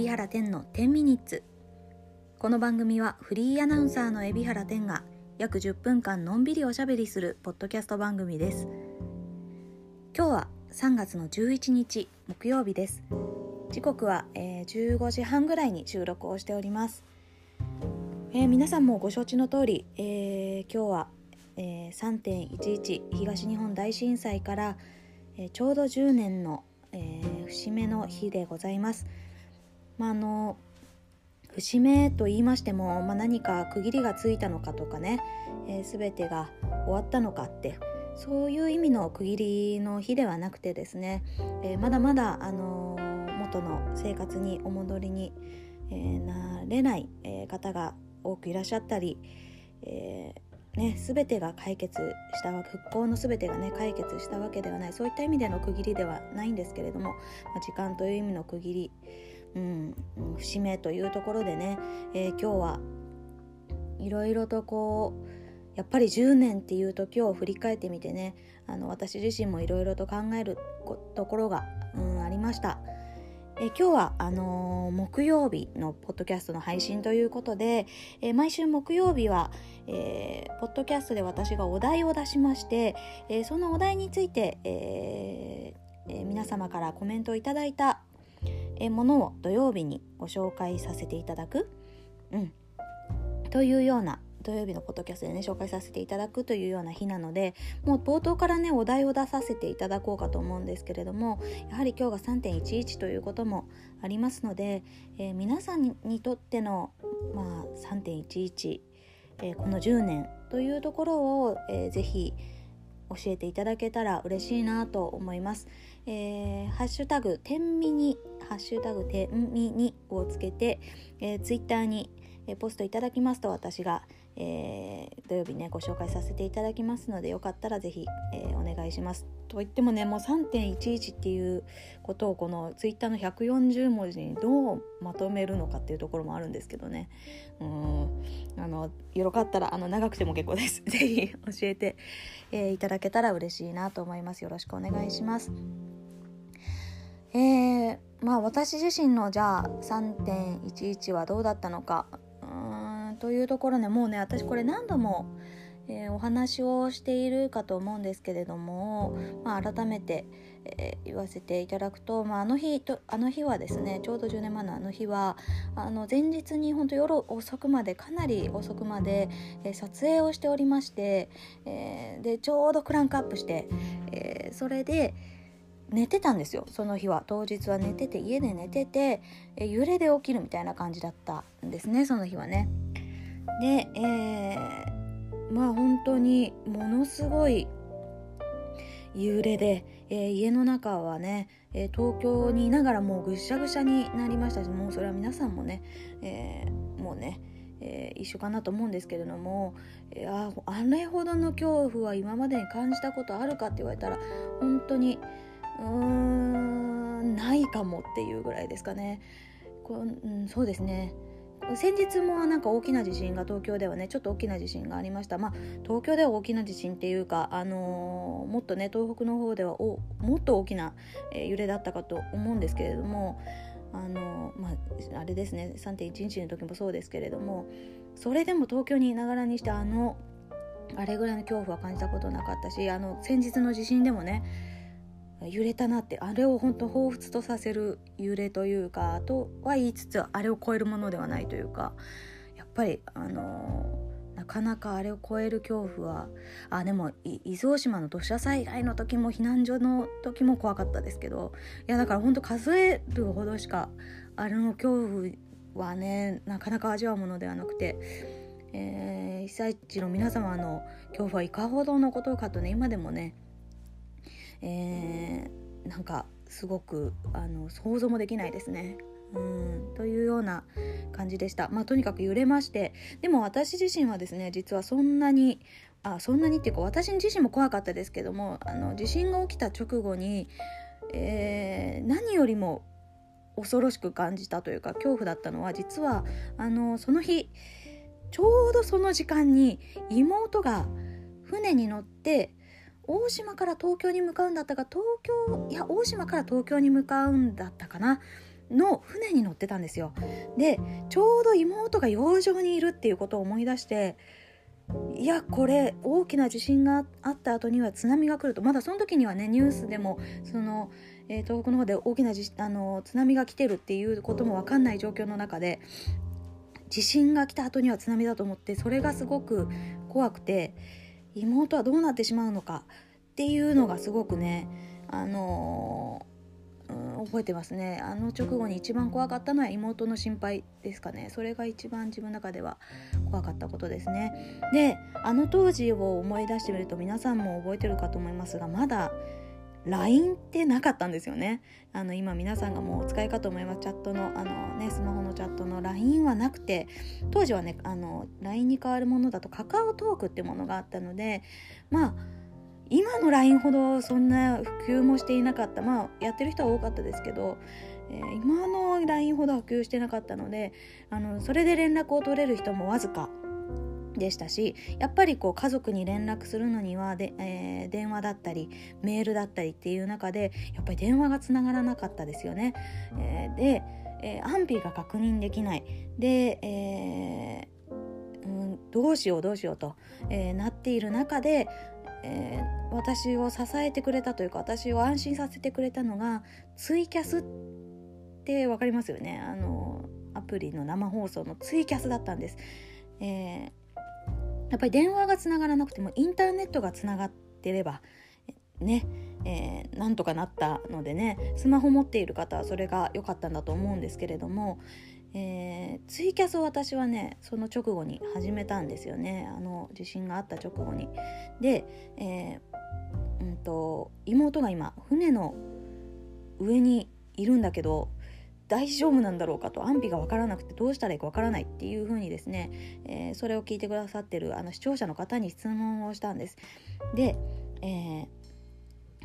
海老原天の10ミニッツ。この番組はフリーアナウンサーの海老原天が約10分間のんびりおしゃべりするポッドキャスト番組です。今日は3月の11日木曜日です。時刻は、えー、15時半ぐらいに収録をしております、えー、皆さんもご承知の通り、えー、今日は、え3.11東日本大震災から、えちょうど10年の、え節目の日でございます。まあ、あの節目と言いましても、まあ、何か区切りがついたのかとかね、えー、全てが終わったのかってそういう意味の区切りの日ではなくてですね、えー、まだまだ、あのー、元の生活にお戻りに、えー、なれない、え方が多くいらっしゃったり、えね、全てが解決したわけ復興の全てがね解決したわけではないそういった意味での区切りではないんですけれども、まあ、時間という意味の区切り、うん、節目というところでね、えー、今日はいろいろとこうやっぱり10年っていう時を振り返ってみてねあの私自身もいろいろと考えるところが、うん、ありました。え今日はあのー、木曜日のポッドキャストの配信ということで、え毎週木曜日は、えー、ポッドキャストで私がお題を出しまして、えそのお題について、えー、皆様からコメントをいただいた、ものを土曜日にご紹介させていただく、うん、というような土曜日のポッドキャストでね紹介させていただくというような日なのでもう冒頭からねお題を出させていただこうかと思うんですけれどもやはり今日が3.11ということもありますので、えー、皆さんにとっての、まあ、3.11、えー、この10年というところを、えー、ぜひ教えていただけたら嬉しいなと思います。えー、ハッシュタグ、天ミニ、ハッシュタグ、天ミニをつけて、えー、ツイッターに、えー、ポストいただきますと私が、えー、土曜日ねご紹介させていただきますのでよかったら是非、えー、お願いします。と言ってもねもう3.11っていうことをこのツイッターの140文字にどうまとめるのかっていうところもあるんですけどねうんあのよかったらあの長くても結構です。是非教えて、えー、いただけたら嬉しいなと思います。よろしくお願いします。えー、まあ私自身のじゃあ3.11はどうだったのかというところねもうね私これ何度も、えー、お話をしているかと思うんですけれども、まあ、改めて、えー、言わせていただくと、まあ、あの日とあの日はですねちょうど10年前のあの日はあの前日に本当夜遅くまでかなり遅くまで、えー、撮影をしておりまして、えでちょうどクランクアップして、えそれで寝てたんですよその日は当日は寝てて家で寝てて、え揺れで起きるみたいな感じだったんですねその日はね。で、えー、まあ本当にものすごい揺れで、えー、家の中はね、えー、東京にいながらもうぐしゃぐしゃになりましたしもうそれは皆さんもね、えー、もうね、え一緒かなと思うんですけれども、えああれほどの恐怖は今までに感じたことあるかって言われたら本当にうーんないかもっていうぐらいですかね。こうん、そうですね先日もなんか大きな地震が東京ではねちょっと大きな地震がありました。まあ東京では大きな地震っていうか、あのー、もっとね東北の方ではおもっと大きな、え、揺れだったかと思うんですけれどもあのー、まあ、あれですね3.11の時もそうですけれどもそれでも東京にいながらにしてあのあれぐらいの恐怖は感じたことなかったしあの先日の地震でもね揺れたなってあれを本当彷彿とさせる揺れというかとは言いつつあれを超えるものではないというかやっぱりあのなかなかあれを超える恐怖はあでも伊豆大島の土砂災害の時も避難所の時も怖かったですけどいやだから本当数えるほどしかあれの恐怖はねなかなか味わうものではなくて、えー、被災地の皆様の恐怖はいかほどのことかとね今でもねえー、なんかすごくあの想像もできないですね。うんというような感じでした。まあとにかく揺れましてでも私自身はですね実はそんなにあそんなにっていうか私自身も怖かったですけどもあの地震が起きた直後に、えー、何よりも恐ろしく感じたというか恐怖だったのは実はあのその日ちょうどその時間に妹が船に乗って大島から東京に向かうんだったか東京いや大島から東京に向かうんだったかな？の船に乗ってたんですよ。でちょうど妹が洋上にいるっていうことを思い出していやこれ大きな地震があった後には津波が来ると。まだその時にはねニュースでもその、えー、東北の方で大きなあの津波が来てるっていうことも分かんない状況の中で地震が来た後には津波だと思ってそれがすごく怖くて妹はどうなってしまうのかっていうのがすごくねあのー、覚えてますね。あの直後に一番怖かったのは妹の心配ですかね。それが一番自分の中では怖かったことですね。であの当時を思い出してみると皆さんも覚えてるかと思いますがまだ LINE ってなかったんですよね。あの今皆さんがもうお使いかと思います。チャットのあの、ね、スマホのチャットの LINE はなくて当時はねあの LINE に代わるものだとカカオトークってものがあったのでまあ今の LINE ほどそんな普及もしていなかった。まあやってる人は多かったですけど、えー、今の LINE ほど普及してなかったのであのそれで連絡を取れる人もわずかでしたしやっぱりこう家族に連絡するのにはで、えー、電話だったりメールだったりっていう中でやっぱり電話がつながらなかったですよね。えー、で、えー、安否が確認できない。で、えうん、どうしようどうしようと、えなっている中でえー、私を支えてくれたというか私を安心させてくれたのがツイキャスって分かりますよね。あのアプリの生放送のツイキャスだったんです、えー、やっぱり電話がつながらなくてもインターネットがつながってればねえー、なんとかなったのでねスマホ持っている方はそれが良かったんだと思うんですけれども、えー、ツイキャスを私はねその直後に始めたんですよねあの地震があった直後に。で、えー、うんと妹が今船の上にいるんだけど大丈夫なんだろうかと安否が分からなくてどうしたらいいか分からないっていうふうにですね、えー、それを聞いてくださってるあの視聴者の方に質問をしたんです。で、えー、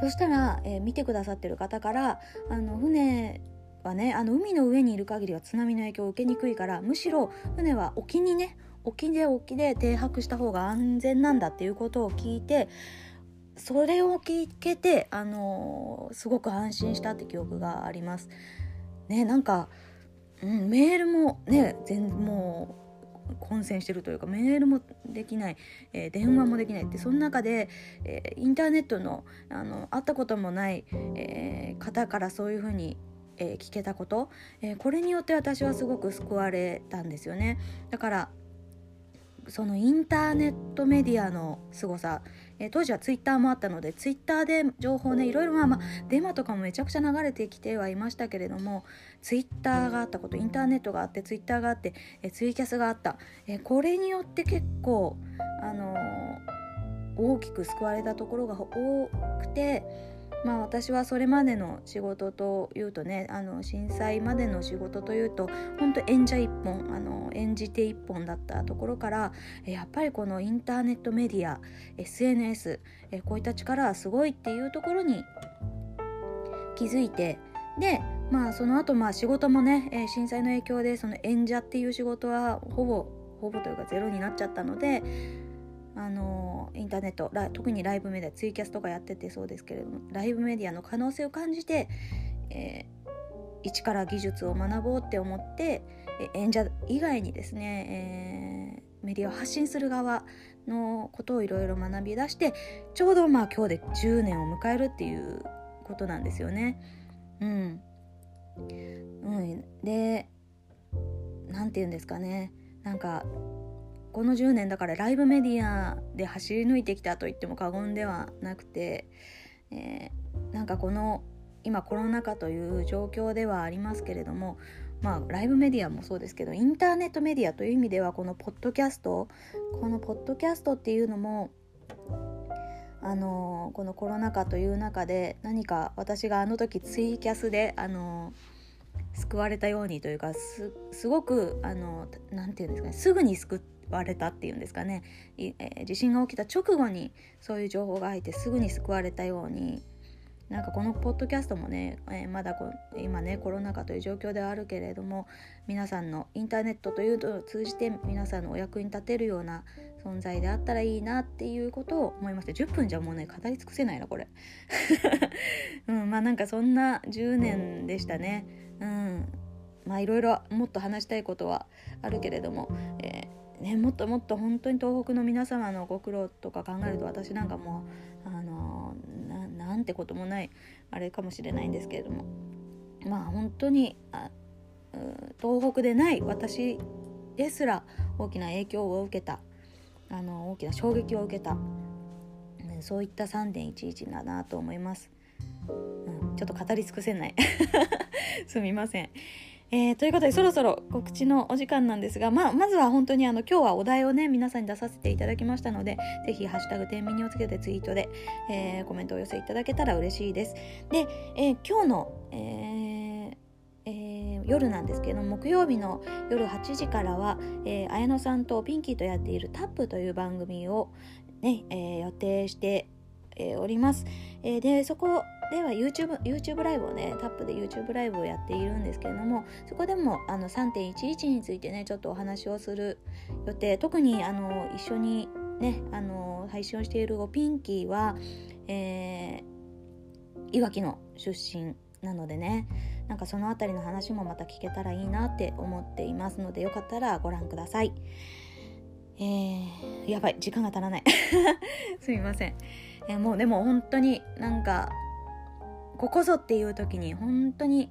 そしたら、えー、見てくださってる方からあの船はねあの海の上にいる限りは津波の影響を受けにくいからむしろ船は沖にね沖で沖で停泊した方が安全なんだっていうことを聞いてそれを聞けて、あのー、すごく安心したって記憶があります。ねなんか、うん、メールもね全もう混戦してるというかメールもできない、えー、電話もできないってその中で、えー、インターネットのあの会ったこともない、えー、方からそういうふうにえー、聞けたこと、えー、これによって私はすごく救われたんですよね。だからそのインターネットメディアの凄さ、えー、当時はツイッターもあったのでツイッターで情報ねいろいろまあまあデマとかもめちゃくちゃ流れてきてはいましたけれどもツイッターがあったことインターネットがあってツイッターがあって、えー、ツイキャスがあった、えー、これによって結構あの大きく救われたところが多くてまあ私はそれまでの仕事というとねあの震災までの仕事というと本当演者一本あの演じて一本だったところからやっぱりこのインターネットメディア SNS こういった力はすごいっていうところに気づいてでまあその後まあ仕事もね震災の影響でその演者っていう仕事はほぼほぼというかゼロになっちゃったのであのインターネット特にライブメディアツイキャスとかやっててそうですけれどもライブメディアの可能性を感じて、えー、一から技術を学ぼうって思って、演者以外にですね、えー、メディアを発信する側のことをいろいろ学び出してちょうどまあ今日で10年を迎えるっていうことなんですよね。うん、うん、で何て言うんですかね。なんかこの10年だからライブメディアで走り抜いてきたと言っても過言ではなくて、えー、なんかこの今コロナ禍という状況ではありますけれどもまあライブメディアもそうですけどインターネットメディアという意味ではこのポッドキャストこのポッドキャストっていうのもあのこのコロナ禍という中で何か私があの時ツイキャスであの救われたようにというかすごくあのなて言うんですかねすぐに救ってわれたっていうんですかね、えー、地震が起きた直後にそういう情報が入ってすぐに救われたようになんかこのポッドキャストもね、えー、まだこ今ねコロナ禍という状況ではあるけれども皆さんのインターネットというのを通じて皆さんのお役に立てるような存在であったらいいなっていうことを思いまして10分じゃもうね語り尽くせないなこれ。うんまあなんかそんな10年でしたね。うん。まあいろいろもっと話したいことはあるけれども、え、ね、もっともっと本当に東北の皆様のご苦労とか考えると私なんかもうあの、なんてこともないあれかもしれないんですけれどもまあ本当にあ東北でない私ですら大きな影響を受けたあの大きな衝撃を受けた、ね、そういった3.11だなと思います、うん、ちょっと語り尽くせない。すみません。えー、ということでそろそろ告知のお時間なんですが、まあ、まずは本当にあの今日はお題をね皆さんに出させていただきましたのでぜひハッシュタグ天秤をつけてツイートで、えー、コメントを寄せいただけたら嬉しいです。で、えー、今日の、えーえー、夜なんですけど木曜日の夜8時からは、えー、綾野さんとピンキーとやっているタップという番組をね、え、予定してえ、おります、え、でそこでは YouTube, YouTube ライブをねタップで YouTube ライブをやっているんですけれどもそこでもあの3.11についてねちょっとお話をする予定。特にあの一緒にねあの配信をしているピンキーは、えー、いわきの出身なのでねなんかその辺りの話もまた聞けたらいいなって思っていますのでよかったらご覧ください。えー、やばい。時間が足らない。すみません、えー、もうでも本当になんかここぞっていう時に本当に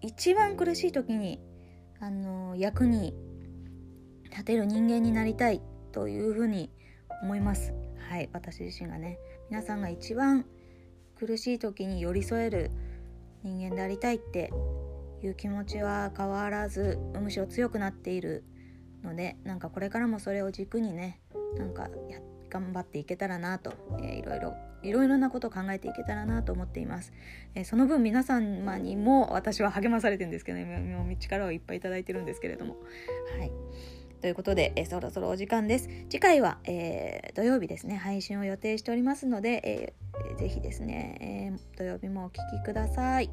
一番苦しい時にあの役に立てる人間になりたいというふうに思います。はい私自身がね。皆さんが一番苦しい時に寄り添える人間でありたいっていう気持ちは変わらずむしろ強くなっているのでなんかこれからもそれを軸にねなんかや頑張っていけたらなと、えー、いろいろいろいろなことを考えていけたらなと思っています、えー、その分皆様にも私は励まされてるんですけどね。もう力をいっぱいいただいてるんですけれども。はい。ということで、えー、そろそろお時間です。次回は、えー、土曜日ですね。配信を予定しておりますので、えー、ぜひですね、え土曜日もお聴きください。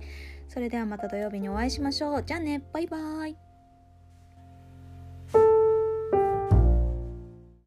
それではまた土曜日にお会いしましょう。じゃあね。バイバーイ。